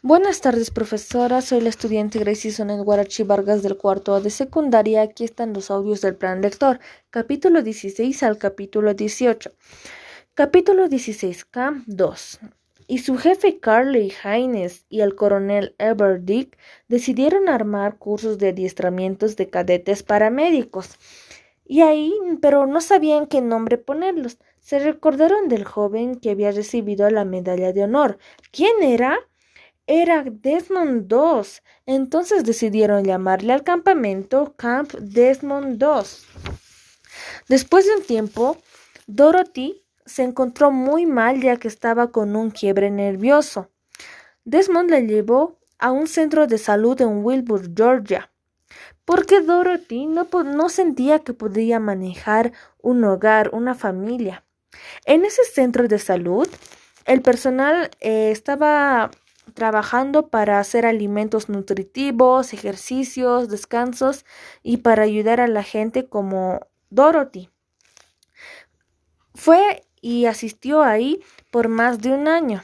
Buenas tardes, profesora. Soy la estudiante Gracie Sonet Guarachi Vargas del cuarto A de secundaria. Aquí están los audios del plan lector, capítulo 16 al capítulo 18. Capítulo 16, Camp 2. Y su jefe Carly Haynes y el coronel Everdick decidieron armar cursos de adiestramientos de cadetes paramédicos. Y ahí, pero no sabían qué nombre ponerlos. Se recordaron del joven que había recibido la medalla de honor. ¿Quién era? Era Desmond II. Entonces decidieron llamarle al campamento Camp Desmond II. Después de un tiempo, Dorothy se encontró muy mal ya que estaba con un quiebre nervioso. Desmond la llevó a un centro de salud en Wilbur, Georgia porque Dorothy no, no sentía que podía manejar un hogar, una familia. En ese centro de salud, el personal eh, estaba trabajando para hacer alimentos nutritivos, ejercicios, descansos y para ayudar a la gente como Dorothy. Fue y asistió ahí por más de un año.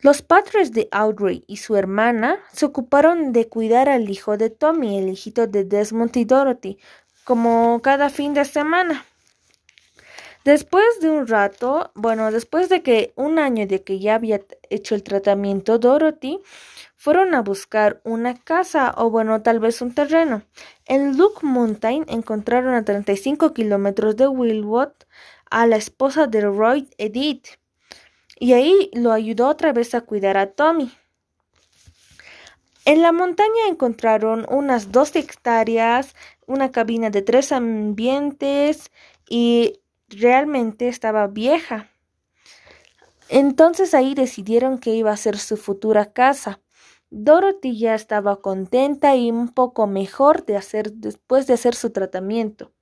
Los padres de Audrey y su hermana se ocuparon de cuidar al hijo de Tommy, el hijito de Desmond y Dorothy, como cada fin de semana. Después de un rato, bueno, después de que un año de que ya había hecho el tratamiento, Dorothy fueron a buscar una casa o bueno, tal vez un terreno. En Luke Mountain encontraron a 35 kilómetros de Wilwood a la esposa de Roy Edith y ahí lo ayudó otra vez a cuidar a Tommy. En la montaña encontraron unas dos hectáreas, una cabina de tres ambientes y realmente estaba vieja. Entonces ahí decidieron que iba a ser su futura casa. Dorothy ya estaba contenta y un poco mejor de hacer después de hacer su tratamiento.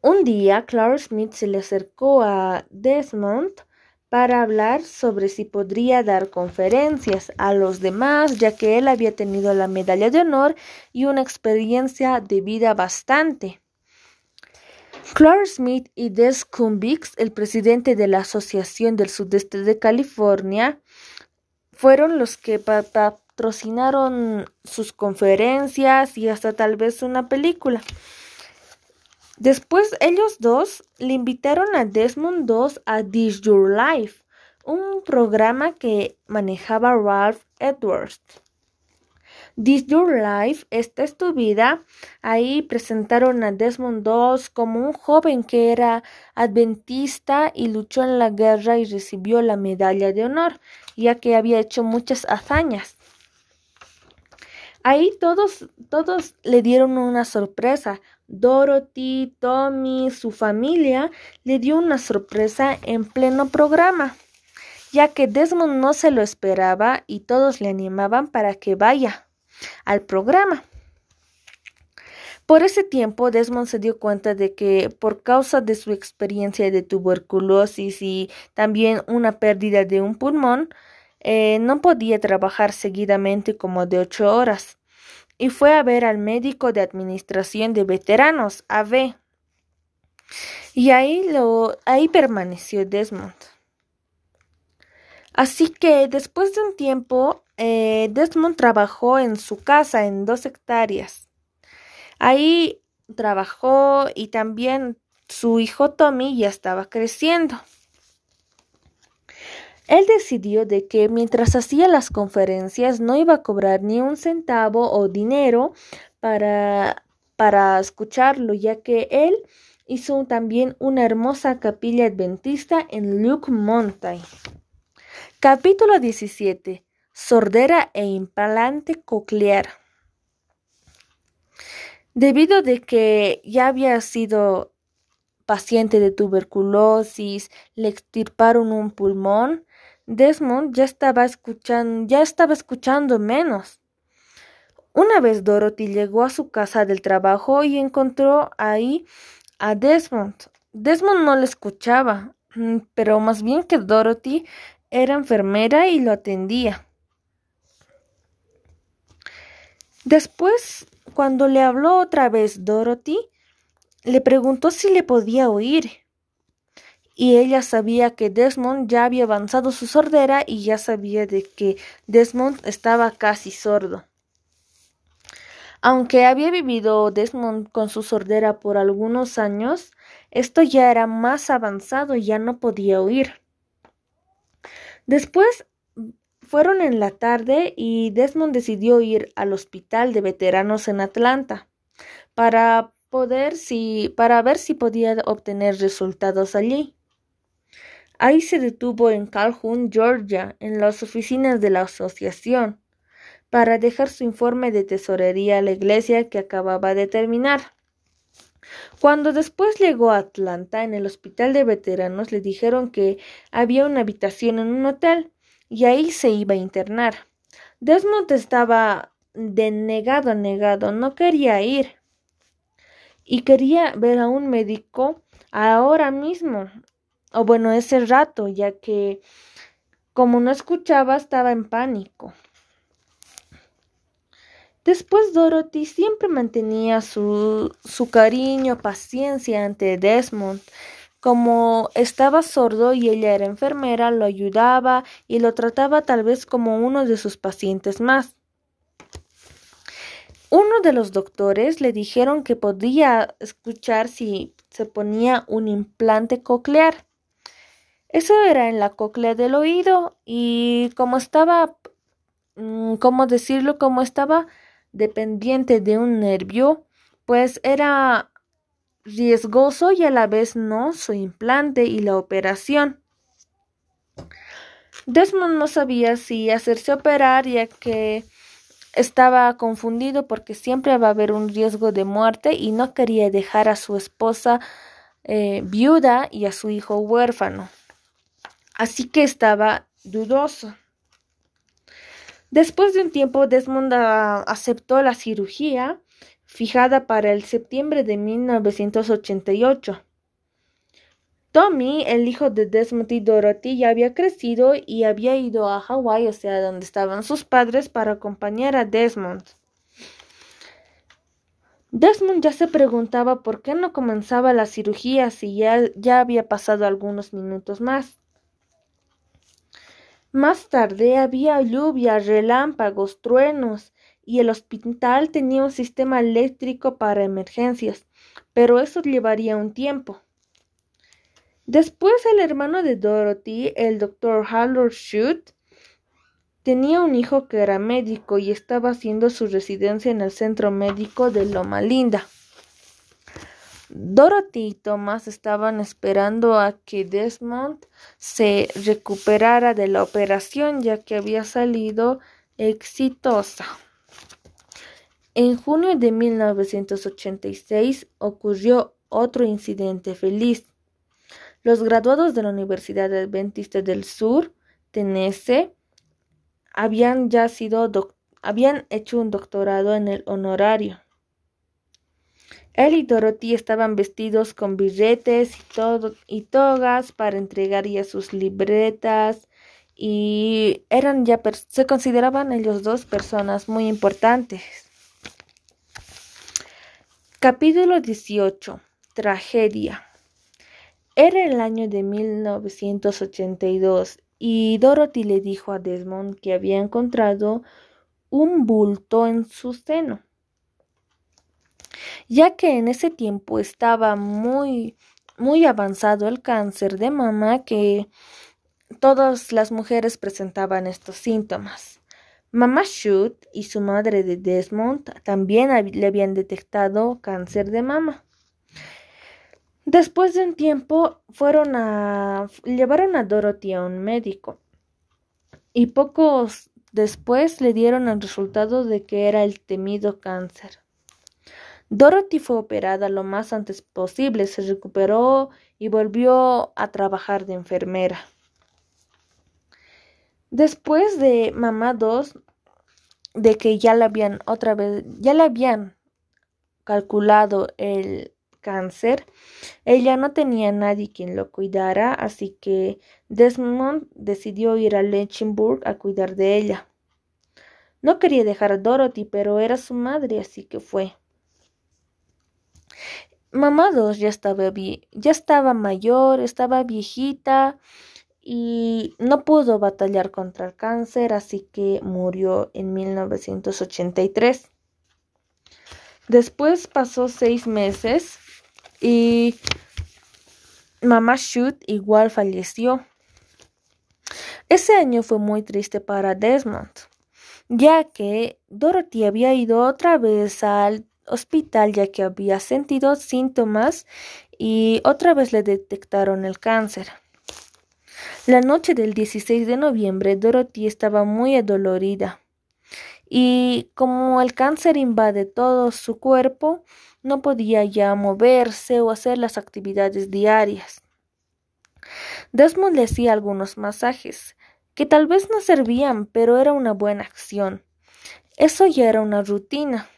Un día, Clark Smith se le acercó a Desmond para hablar sobre si podría dar conferencias a los demás, ya que él había tenido la medalla de honor y una experiencia de vida bastante. Clark Smith y Des Cumbix, el presidente de la Asociación del Sudeste de California, fueron los que patrocinaron sus conferencias y hasta tal vez una película. Después ellos dos le invitaron a Desmond II a This Your Life, un programa que manejaba Ralph Edwards. This Your Life, esta es tu vida. Ahí presentaron a Desmond II como un joven que era adventista y luchó en la guerra y recibió la medalla de honor, ya que había hecho muchas hazañas. Ahí todos, todos le dieron una sorpresa. Dorothy, Tommy, su familia le dio una sorpresa en pleno programa, ya que Desmond no se lo esperaba y todos le animaban para que vaya al programa. Por ese tiempo, Desmond se dio cuenta de que por causa de su experiencia de tuberculosis y también una pérdida de un pulmón, eh, no podía trabajar seguidamente como de ocho horas y fue a ver al médico de administración de veteranos, AV. Y ahí, lo, ahí permaneció Desmond. Así que después de un tiempo, eh, Desmond trabajó en su casa en dos hectáreas. Ahí trabajó y también su hijo Tommy ya estaba creciendo. Él decidió de que mientras hacía las conferencias no iba a cobrar ni un centavo o dinero para, para escucharlo, ya que él hizo también una hermosa capilla adventista en Luke Mountain. Capítulo 17. Sordera e implante coclear. Debido de que ya había sido paciente de tuberculosis, le extirparon un pulmón, Desmond ya estaba escuchando, ya estaba escuchando menos. Una vez Dorothy llegó a su casa del trabajo y encontró ahí a Desmond. Desmond no le escuchaba, mm, pero más bien que Dorothy era enfermera y lo atendía. Después, cuando le habló otra vez Dorothy, le preguntó si le podía oír y ella sabía que Desmond ya había avanzado su sordera y ya sabía de que Desmond estaba casi sordo. Aunque había vivido Desmond con su sordera por algunos años, esto ya era más avanzado y ya no podía oír. Después fueron en la tarde y Desmond decidió ir al hospital de veteranos en Atlanta para poder si para ver si podía obtener resultados allí. Ahí se detuvo en Calhoun, Georgia, en las oficinas de la asociación para dejar su informe de tesorería a la iglesia que acababa de terminar. Cuando después llegó a Atlanta, en el hospital de veteranos le dijeron que había una habitación en un hotel y ahí se iba a internar. Desmond estaba denegado, negado, no quería ir y quería ver a un médico ahora mismo, o bueno, ese rato, ya que como no escuchaba estaba en pánico. Después Dorothy siempre mantenía su, su cariño, paciencia ante Desmond. Como estaba sordo y ella era enfermera, lo ayudaba y lo trataba tal vez como uno de sus pacientes más. Uno de los doctores le dijeron que podía escuchar si se ponía un implante coclear. Eso era en la cóclea del oído y como estaba, mm, ¿cómo decirlo? Como estaba dependiente de un nervio, pues era riesgoso y a la vez no su implante y la operación. Desmond no sabía si hacerse operar ya que estaba confundido porque siempre va a haber un riesgo de muerte y no quería dejar a su esposa eh, viuda y a su hijo huérfano. Así que estaba dudoso. Después de un tiempo, Desmond ah, aceptó la cirugía fijada para el septiembre de 1988. Tommy, el hijo de Desmond y Dorothy, ya había crecido y había ido a Hawái, o sea, donde estaban sus padres, para acompañar a Desmond. Desmond ya se preguntaba por qué no comenzaba la cirugía si ya, ya había pasado algunos minutos más. Más tarde había lluvia, relámpagos, truenos, y el hospital tenía un sistema eléctrico para emergencias, pero eso llevaría un tiempo. Después el hermano de Dorothy, el doctor Harold Shute, tenía un hijo que era médico y estaba haciendo su residencia en el centro médico de Loma Linda. Dorothy y Thomas estaban esperando a que Desmond se recuperara de la operación ya que había salido exitosa. En junio de 1986 ocurrió otro incidente feliz. Los graduados de la Universidad Adventista del Sur, Tennessee, habían ya sido habían hecho un doctorado en el honorario. Él y Dorothy estaban vestidos con billetes y, y togas para entregar ya sus libretas y eran ya se consideraban ellos dos personas muy importantes. Capítulo 18. Tragedia. Era el año de 1982 y Dorothy le dijo a Desmond que había encontrado un bulto en su seno ya que en ese tiempo estaba muy muy avanzado el cáncer de mama que todas las mujeres presentaban estos síntomas. Mamá Shoot y su madre de Desmond también le habían detectado cáncer de mama. Después de un tiempo fueron a llevaron a Dorothy a un médico y pocos después le dieron el resultado de que era el temido cáncer. Dorothy fue operada lo más antes posible, se recuperó y volvió a trabajar de enfermera. Después de mamá 2, de que ya le habían otra vez, ya le habían calculado el cáncer, ella no tenía nadie quien lo cuidara, así que Desmond decidió ir a Lynchburg a cuidar de ella. No quería dejar a Dorothy, pero era su madre, así que fue. Mamá 2 ya estaba, ya estaba mayor, estaba viejita y no pudo batallar contra el cáncer, así que murió en 1983. Después pasó seis meses y mamá Shoot igual falleció. Ese año fue muy triste para Desmond, ya que Dorothy había ido otra vez al hospital ya que había sentido síntomas y otra vez le detectaron el cáncer. La noche del 16 de noviembre, Dorothy estaba muy adolorida y como el cáncer invade todo su cuerpo, no podía ya moverse o hacer las actividades diarias. Desmond le hacía algunos masajes, que tal vez no servían, pero era una buena acción. Eso ya era una rutina.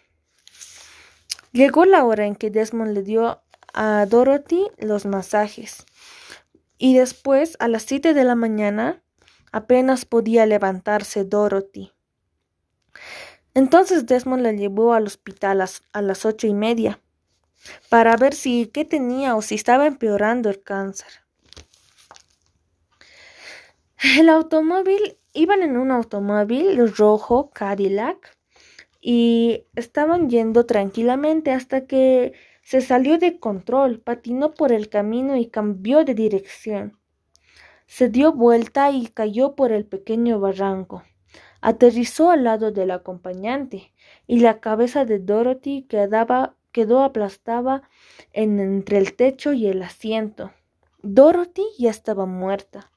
Llegó la hora en que Desmond le dio a Dorothy los masajes. Y después, a las siete de la mañana, apenas podía levantarse Dorothy. Entonces Desmond la llevó al hospital a, las ocho y media para ver si qué tenía o si estaba empeorando el cáncer. El automóvil, iban en un automóvil rojo Cadillac y estaban yendo tranquilamente hasta que se salió de control, patinó por el camino y cambió de dirección. Se dio vuelta y cayó por el pequeño barranco. Aterrizó al lado del acompañante y la cabeza de Dorothy quedó aplastada entre el techo y el asiento. Dorothy ya estaba muerta.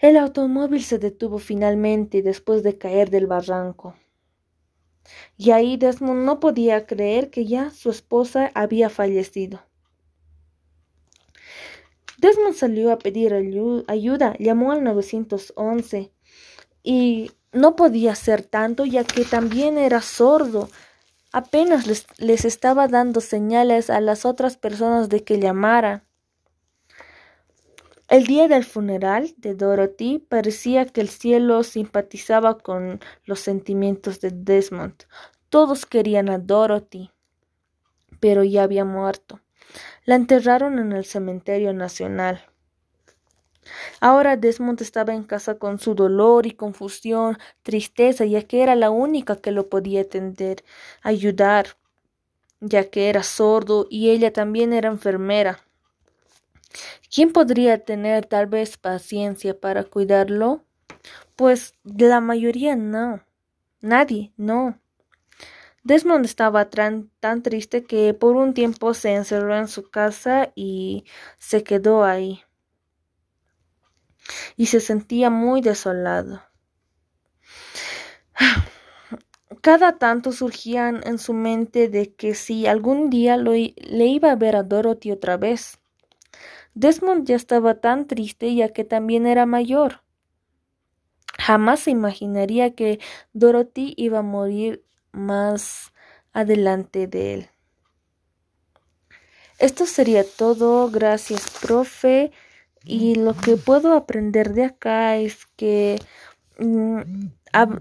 El automóvil se detuvo finalmente después de caer del barranco. Y ahí Desmond no podía creer que ya su esposa había fallecido. Desmond salió a pedir ayuda, llamó al 911 y no podía hacer tanto ya que también era sordo. Apenas les, les estaba dando señales a las otras personas de que llamaran. El día del funeral de Dorothy parecía que el cielo simpatizaba con los sentimientos de Desmond. Todos querían a Dorothy, pero ya había muerto. La enterraron en el cementerio nacional. Ahora Desmond estaba en casa con su dolor y confusión, tristeza, ya que era la única que lo podía atender, ayudar, ya que era sordo y ella también era enfermera. ¿Quién podría tener tal vez paciencia para cuidarlo? Pues la mayoría no. Nadie, no. Desmond estaba tan, tan triste que por un tiempo se encerró en su casa y se quedó ahí. Y se sentía muy desolado. Cada tanto surgían en su mente de que si algún día lo, le iba a ver a Dorothy otra vez. Desmond ya estaba tan triste ya que también era mayor. Jamás se imaginaría que Dorothy iba a morir más adelante de él. Esto sería todo. Gracias, profe. Y lo que puedo aprender de acá es que mm,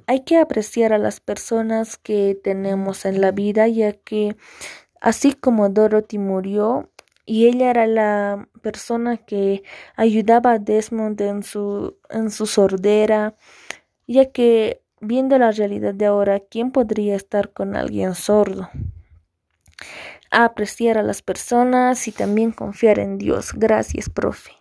hay que apreciar a las personas que tenemos en la vida, ya que así como Dorothy murió, y ella era la persona que ayudaba a Desmond en su, en su sordera, ya que viendo la realidad de ahora, ¿quién podría estar con alguien sordo? apreciar a las personas y también confiar en Dios. Gracias, profe.